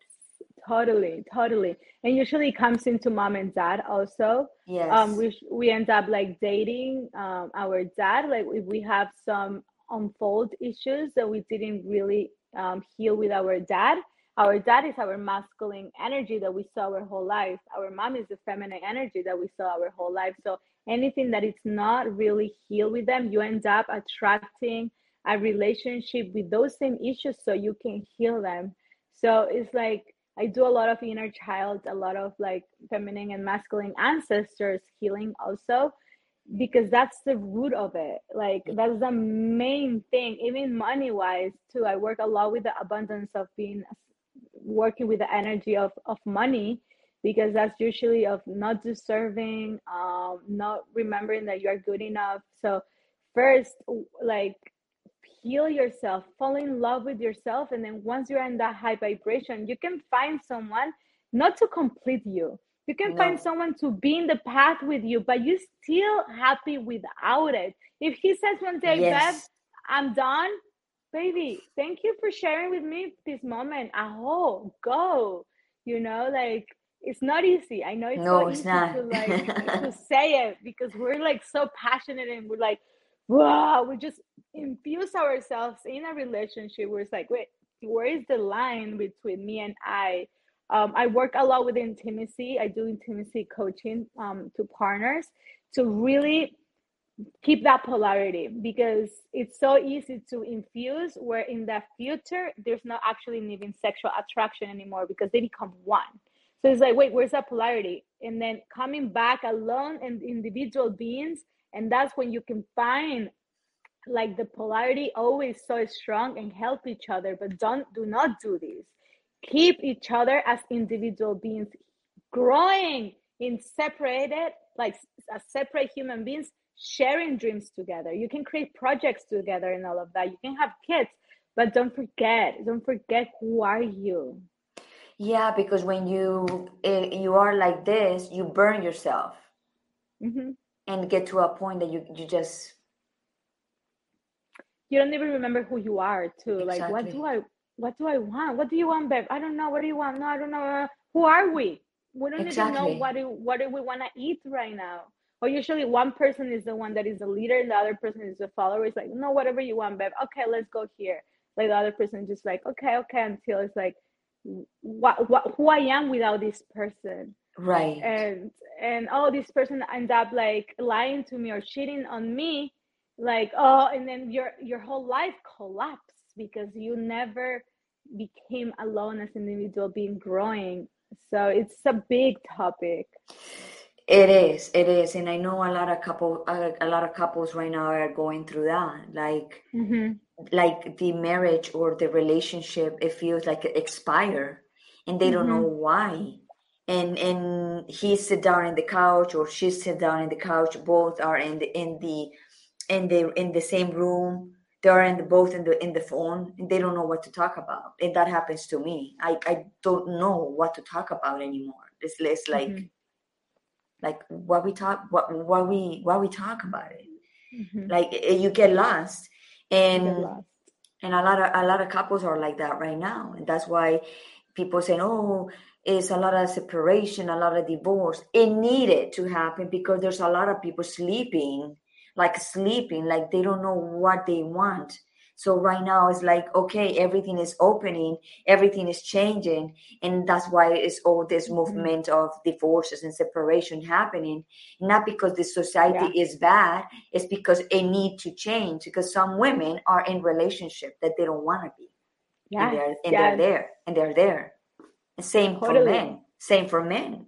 totally totally. And usually comes into mom and dad also. Yes. Um we we end up like dating um our dad. Like if we have some unfold issues that we didn't really um, heal with our dad. Our dad is our masculine energy that we saw our whole life. Our mom is the feminine energy that we saw our whole life. So anything that is not really healed with them you end up attracting a relationship with those same issues so you can heal them. So it's like I do a lot of inner child, a lot of like feminine and masculine ancestors healing also, because that's the root of it. Like that's the main thing, even money wise too. I work a lot with the abundance of being working with the energy of, of money because that's usually of not deserving, um, not remembering that you are good enough. So first, like heal yourself, fall in love with yourself. And then once you're in that high vibration, you can find someone not to complete you. You can no. find someone to be in the path with you, but you're still happy without it. If he says one day, yes. Bev, I'm done, baby, thank you for sharing with me this moment. Aho, go. You know, like it's not easy. I know it's no, so it's easy not. to like to say it because we're like so passionate and we're like, wow, we just infuse ourselves in a relationship where it's like, wait, where is the line between me and I? Um, I work a lot with intimacy. I do intimacy coaching um, to partners to really keep that polarity because it's so easy to infuse where in the future there's not actually even sexual attraction anymore because they become one so it's like wait where's that polarity and then coming back alone and individual beings and that's when you can find like the polarity always so strong and help each other but don't do not do this. Keep each other as individual beings growing in separated like as separate human beings sharing dreams together. You can create projects together and all of that. You can have kids but don't forget don't forget who are you. Yeah because when you eh, you are like this you burn yourself. Mm-hmm. And get to a point that you you just you don't even remember who you are too. Exactly. like what do i what do i want? What do you want babe? I don't know. What do you want? No i don't know. Uh, who are we? We don't exactly. even know what do, what do we want to eat right now. Or usually one person is the one that is the leader and the other person is the follower. It's like no whatever you want babe. Okay let's go here. Like the other person just like okay okay until it's like what, what who i am without this person right. And and oh this person ends up like lying to me or cheating on me like oh and then your your whole life collapsed because you never became alone as an individual being growing. So it's a big topic. It is it is. And i know a lot of couple a, a lot of couples right now are going through that. Like mm-hmm. like the marriage or the relationship it feels like it expire and they mm-hmm. don't know why and and he sit down in the couch or she sit down in the couch. Both are in the in the in the in the same room. They're in the both in the in the phone. And they don't know what to talk about. And that happens to me. I i don't know what to talk about anymore. It's less like mm-hmm. like what we talk what what we what we talk about it. Mm-hmm. like eh, you get lost. And get lost. and a lot of a lot of couples are like that right now. And that's why people say oh is a lot of separation, a lot of divorce. It needed to happen because there's a lot of people sleeping, like sleeping, like they don't know what they want. So right now it's like, okay, everything is opening, everything is changing. And that's why it's all this mm-hmm. movement of divorces and separation happening. Not because the society yeah. is bad, it's because it need to change because some women are in relationship that they don't want to be. Yeah. And they're, and they're there and they're there. Same totally. for men. Same for men.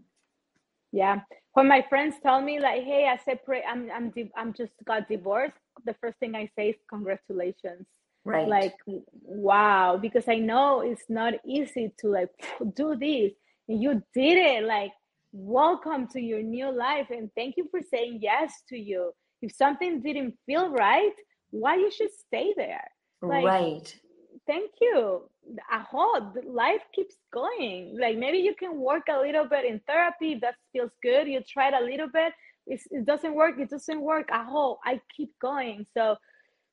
Yeah. When my friends tell me like, "Hey, I separate. I'm I'm I'm just got divorced," the first thing I say is congratulations. Right. Like, wow, because I know it's not easy to like do this. And you did it. Like, welcome to your new life, and thank you for saying yes to you. If something didn't feel right, why you should stay there? Like, right thank you aho life keeps going. Like maybe you can work a little bit in therapy that feels good you tried a little bit it's, it doesn't work it doesn't work aho i keep going. So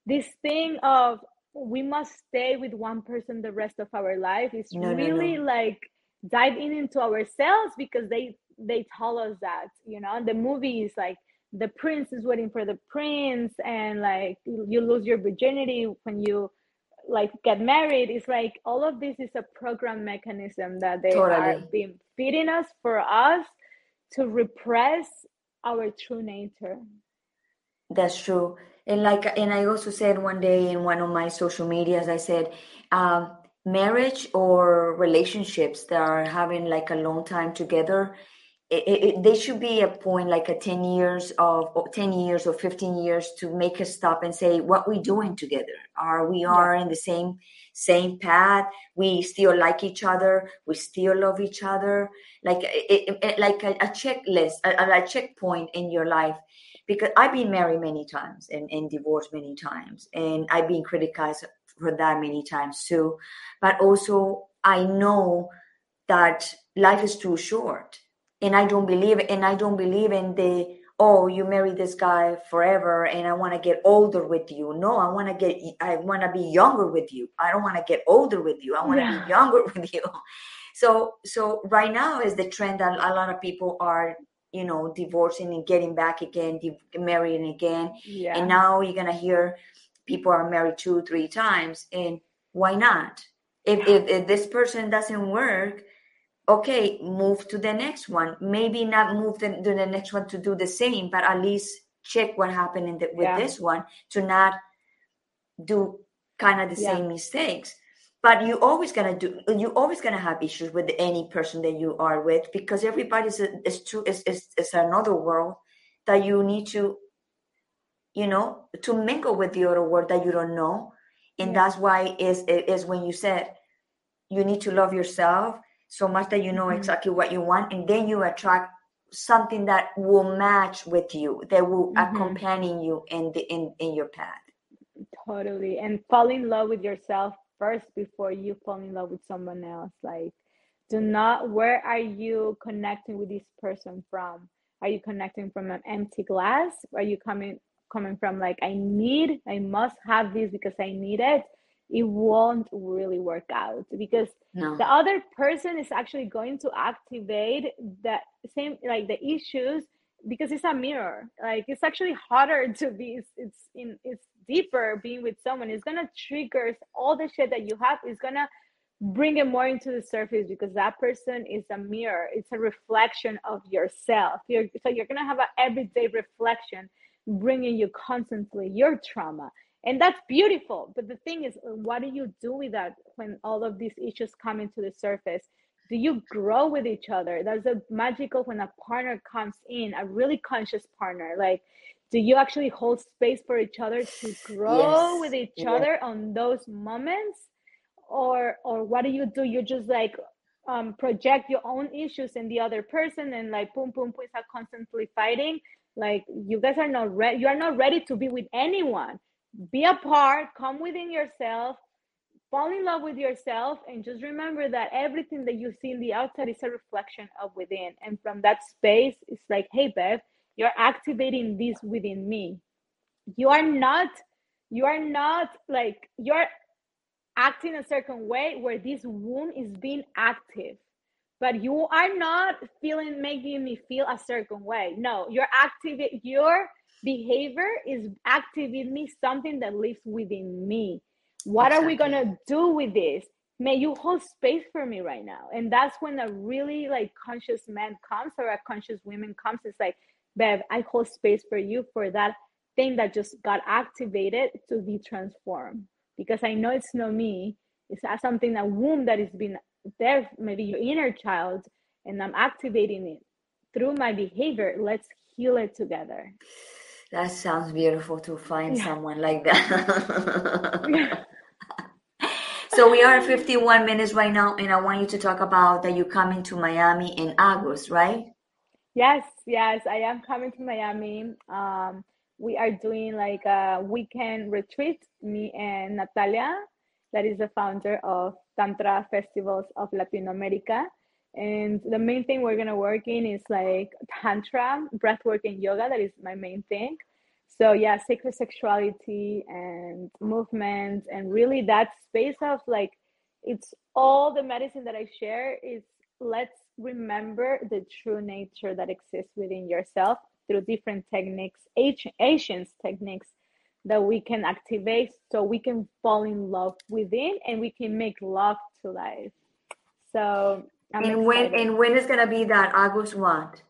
this thing of we must stay with one person the rest of our life is no, really no, no. like diving into ourselves because they they tell us that you know? The movie is like the prince is waiting for the prince and like you lose your virginity when you like get married it's like all of this is a program mechanism that they totally. are being feeding us for us to repress our true nature that's true and like and i also said one day in one of my social medias i said um, marriage or relationships that are having like a long time together it, it, they should be a point like a 10 years of 10 years or 15 years to make a stop and say what we doing together? Are we are yeah. in the same same path? We still like each other. We still love each other. Like it, like a, a checklist a, a checkpoint in your life. Because i've been married many times and, and divorced many times and i've been criticized for that many times too. But also i know that life is too short and I don't believe and I don't believe in the oh you marry this guy forever and I want to get older with you. No, I want to get I want to be younger with you. I don't want to get older with you. I want to yeah. be younger with you. So so right now is the trend that a lot of people are you know divorcing and getting back again, marrying again. Yeah. And now you're gonna hear people are married two, three times, and why not? If, if, if this person doesn't work, okay, move to the next one. Maybe not move to the next one to do the same, but at least check what happened the, with yeah. this one to not do kind of the yeah. same mistakes. But you always gonna do. You always gonna have issues with any person that you are with because everybody's is true. Is is is another world that you need to, you know, to mingle with the other world that you don't know, and yeah. that's why is is when you said you need to love yourself so much that you know mm-hmm. exactly what you want and then you attract something that will match with you that will mm-hmm. accompany you in the in in your path totally and fall in love with yourself first before you fall in love with someone else like do not where are you connecting with this person from are you connecting from an empty glass are you coming coming from like i need i must have this because i need it it won't really work out because No. the other person is actually going to activate that same like the issues because it's a mirror. Like it's actually harder to be it's, it's in it's deeper being with someone. It's gonna trigger all the shit that you have. It's gonna bring it more into the surface because that person is a mirror. It's a reflection of yourself. You're, so you're gonna have an everyday reflection bringing you constantly your trauma and that's beautiful. But the thing is what do you do with that when all of these issues come into the surface? Do you grow with each other? That's a magical when a partner comes in a really conscious partner. Like do you actually hold space for each other to grow Yes. with each Yes. other on those moments? Or or what do you do? You just like um project your own issues in the other person and like boom boom boom are constantly fighting. Like you guys are not ready you are not ready to be with anyone be apart come within yourself fall in love with yourself and just remember that everything that you see in the outside is a reflection of within. And from that space it's like hey bev you're activating this within me. You are not you are not like you're acting a certain way where this wound is being active. But you are not feeling making me feel a certain way. No you're activate your behavior is activating me something that lives within me. What are we gonna do with this? May you hold space for me right now. And that's when a really like conscious man comes or a conscious woman comes it's like bev i hold space for you for that thing that just got activated to be transformed. Because i know it's not me. It's something a womb that has been there maybe your inner child and i'm activating it. Through my behavior let's heal it together That sounds beautiful to find Yeah. someone like that. so we are 51 minutes right now, and I want you to talk about that you coming to Miami in August, right? Yes, yes, I am coming to Miami. Um, we are doing like a weekend retreat, me and Natalia, that is the founder of Tantra Festivals of Latin America. And the main thing we're gonna work in is like Tantra, breathwork, and yoga. That is my main thing. So yeah, sacred sexuality and movement, and really that space of like, it's all the medicine that I share is let's remember the true nature that exists within yourself through different techniques, ancient techniques that we can activate so we can fall in love within and we can make love to life. So I'm And when excited. and when is gonna be that August what?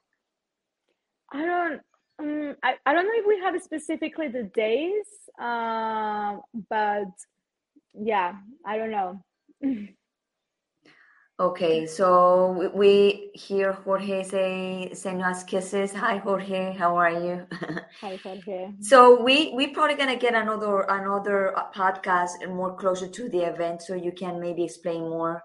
I don't um, I, I don't know if we have specifically the days, um, but yeah, I don't know. Okay, so we- hear Jorge say send us kisses. Hi Jorge, how are you? Hi, Jorge. So we we probably gonna get another another uh, podcast and more closer to the event, so you can maybe explain more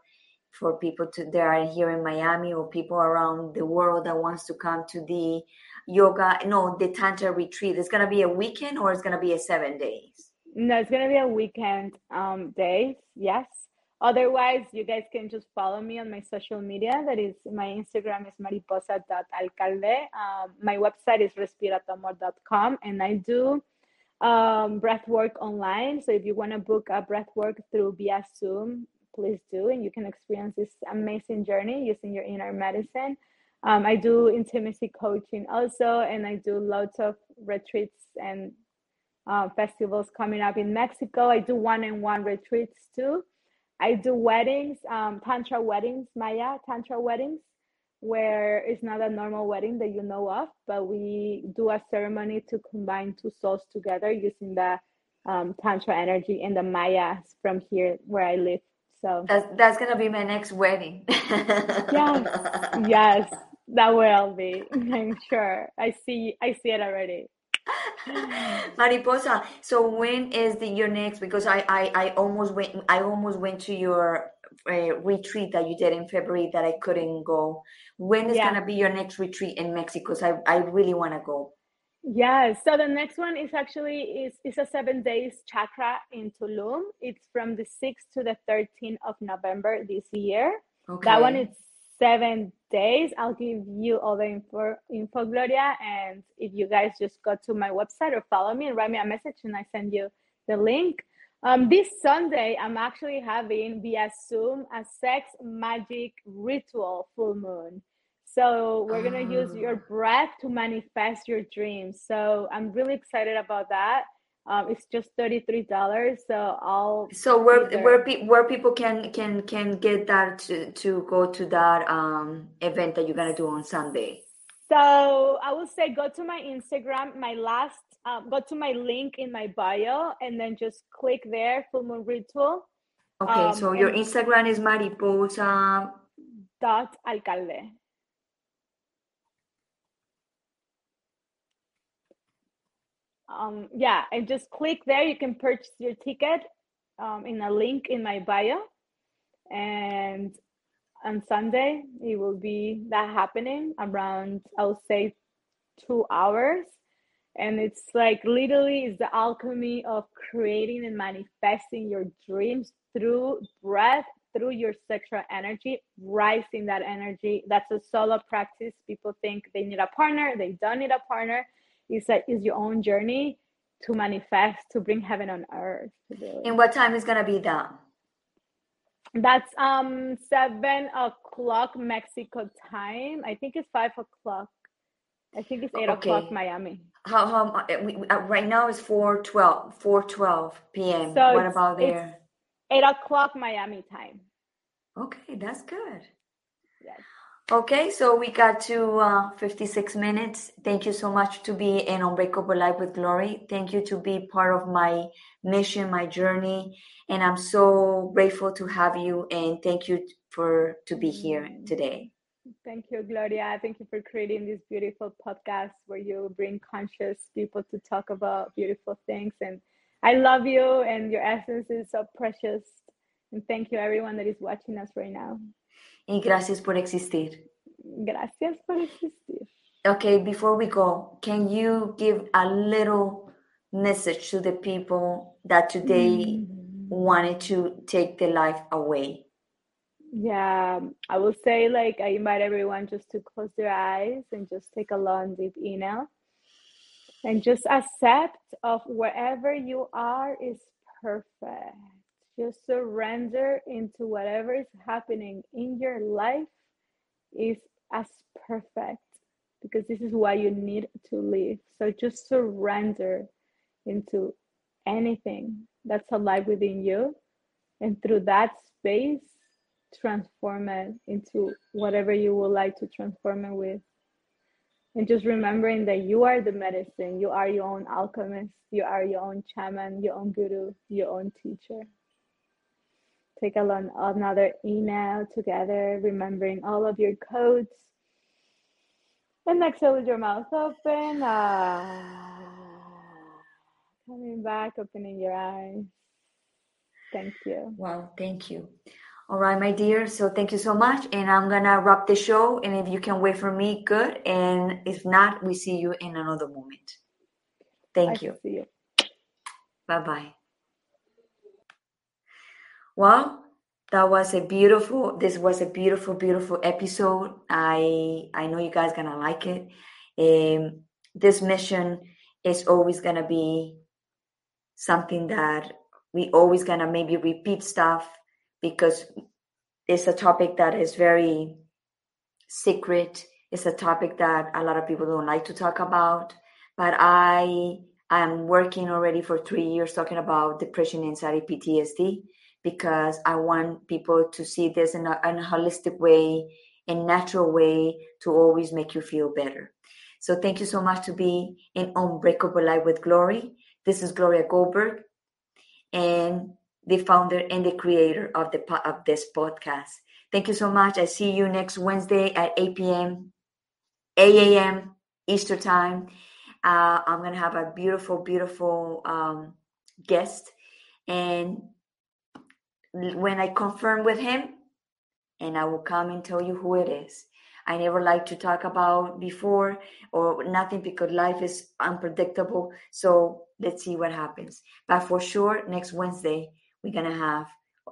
for people to that are here in Miami or people around the world that wants to come to the yoga. No, the tantra retreat. It's gonna be a weekend or it's gonna be a seven days. No, it's gonna be a weekend um days, yes. Otherwise, you guys can just follow me on my social media. That is my Instagram is mariposa.alcalde. Um, my website is respiratomor.com and I do um breath work online. So if you want to book a breath work through via Zoom, please do, and you can experience this amazing journey using your inner medicine. Um, I do intimacy coaching also, and I do lots of retreats and uh, festivals coming up in Mexico. I do one-on-one retreats too. I do weddings, um, tantra weddings, Maya tantra weddings, where it's not a normal wedding that you know of, but we do a ceremony to combine two souls together using the um, tantra energy and the Mayas from here where I live. So That's that's gonna be my next wedding. yes, yes, that will be. I'm sure. I see. I see it already. Mariposa, so when is the your next? Because I I, I almost went I almost went to your uh, retreat that you did in February that I couldn't go. When is Yeah. gonna be your next retreat in Mexico? So I I really want to go. Yes. So the next one is actually is is a seven days chakra in Tulum. It's from the 6th to the 13th of November this year. Okay. That one is seven days. I'll give you all the info, info, Gloria. And if you guys just go to my website or follow me and write me a message and I send you the link. Um, this Sunday, I'm actually having via Zoom a sex magic ritual full moon. So we're gonna use your Ah. breath to manifest your dreams. So I'm really excited about that. Um, it's just thirty-three dollars, so I'll So where where pe where people can can can get that to to go to that um event that you're gonna do on Sunday? So I will say go to my Instagram, my last, um, go to my link in my bio, and then just click there, full moon ritual, Okay, um, so your Instagram is Mariposa. dot alcalde. Um, yeah, and just click there. You can purchase your ticket um, in a link in my bio, and on Sunday it will be that happening around I'll say two hours. And it's like literally is the alchemy of creating and manifesting your dreams through breath, through your sexual energy, rising that energy. That's a solo practice. People think they need a partner, they don't need a partner. It's a, it's your own journey to manifest, to bring heaven on earth. And what time is gonna be that? That's um seven o'clock Mexico time. I think it's five o'clock. I think it's eight o'clock Miami. How how uh, we, uh, right now it's 4:12 4:12 p.m. So What about there? eight o'clock Miami time. Okay, that's good. Yes. Okay, so we got to uh, 56 minutes. Thank you so much to be in Unbreakable Life with Glory. Thank you to be part of my mission, my journey, and I'm so grateful to have you. And thank you for to be here today. Thank you, Gloria. Thank you for creating this beautiful podcast where you bring conscious people to talk about beautiful things. And I love you, and your essence is so precious. And thank you, everyone that is watching us right now. Y gracias por existir. Gracias por existir. Okay, before we go, can you give a little message to the people that today Mm. wanted to take their life away? Yeah, I will say like I invite everyone just to close their eyes and just take a long deep inhale and just accept of wherever you are is perfect. Just surrender into whatever is happening in your life is as perfect because this is why you need to live. So just surrender into anything that's alive within you and through that space transform it into whatever you would like to transform it with and just remembering that you are the medicine you are your own alchemist you are your own shaman your own guru your own teacher take a another inhale together remembering all of your codes and exhale with your mouth open ah. coming back opening your eyes thank you Wow, thank you. All right, my dear. So thank you so much. And I'm gonna wrap the show. And if you can wait for me, good. And if not, we see you in another moment. Thank i you. see you Bye bye. Well, that was a beautiful. This was a beautiful, beautiful episode. I I know you guys gonna like it. Um, this mission is always gonna be something that we always gonna maybe repeat stuff because it's a topic that is very secret. It's a topic that a lot of people don't like to talk about. But I I am working already for three years talking about depression, anxiety, PTSD because I want people to see this in a, in a holistic way, in natural way to always make you feel better. So thank you so much to be in Unbreakable Life with Glory. This is Gloria Goldberg and the founder and the creator of the of this podcast. Thank you so much. I see you next Wednesday at 8 p.m. 8 a.m. Easter time. Uh, I'm gonna have a beautiful, beautiful um, guest, and when I confirm with him, and I will come and tell you who it is. I never like to talk about before or nothing because life is unpredictable. So let's see what happens. But for sure, next Wednesday, we're going to have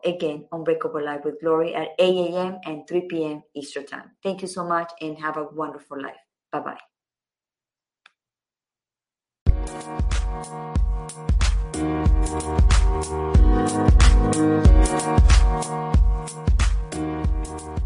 again Unbreakable Life with Glory at 8 a.m. and 3 p.m. Eastern Time. Thank you so much and have a wonderful life. Bye bye. Thank you.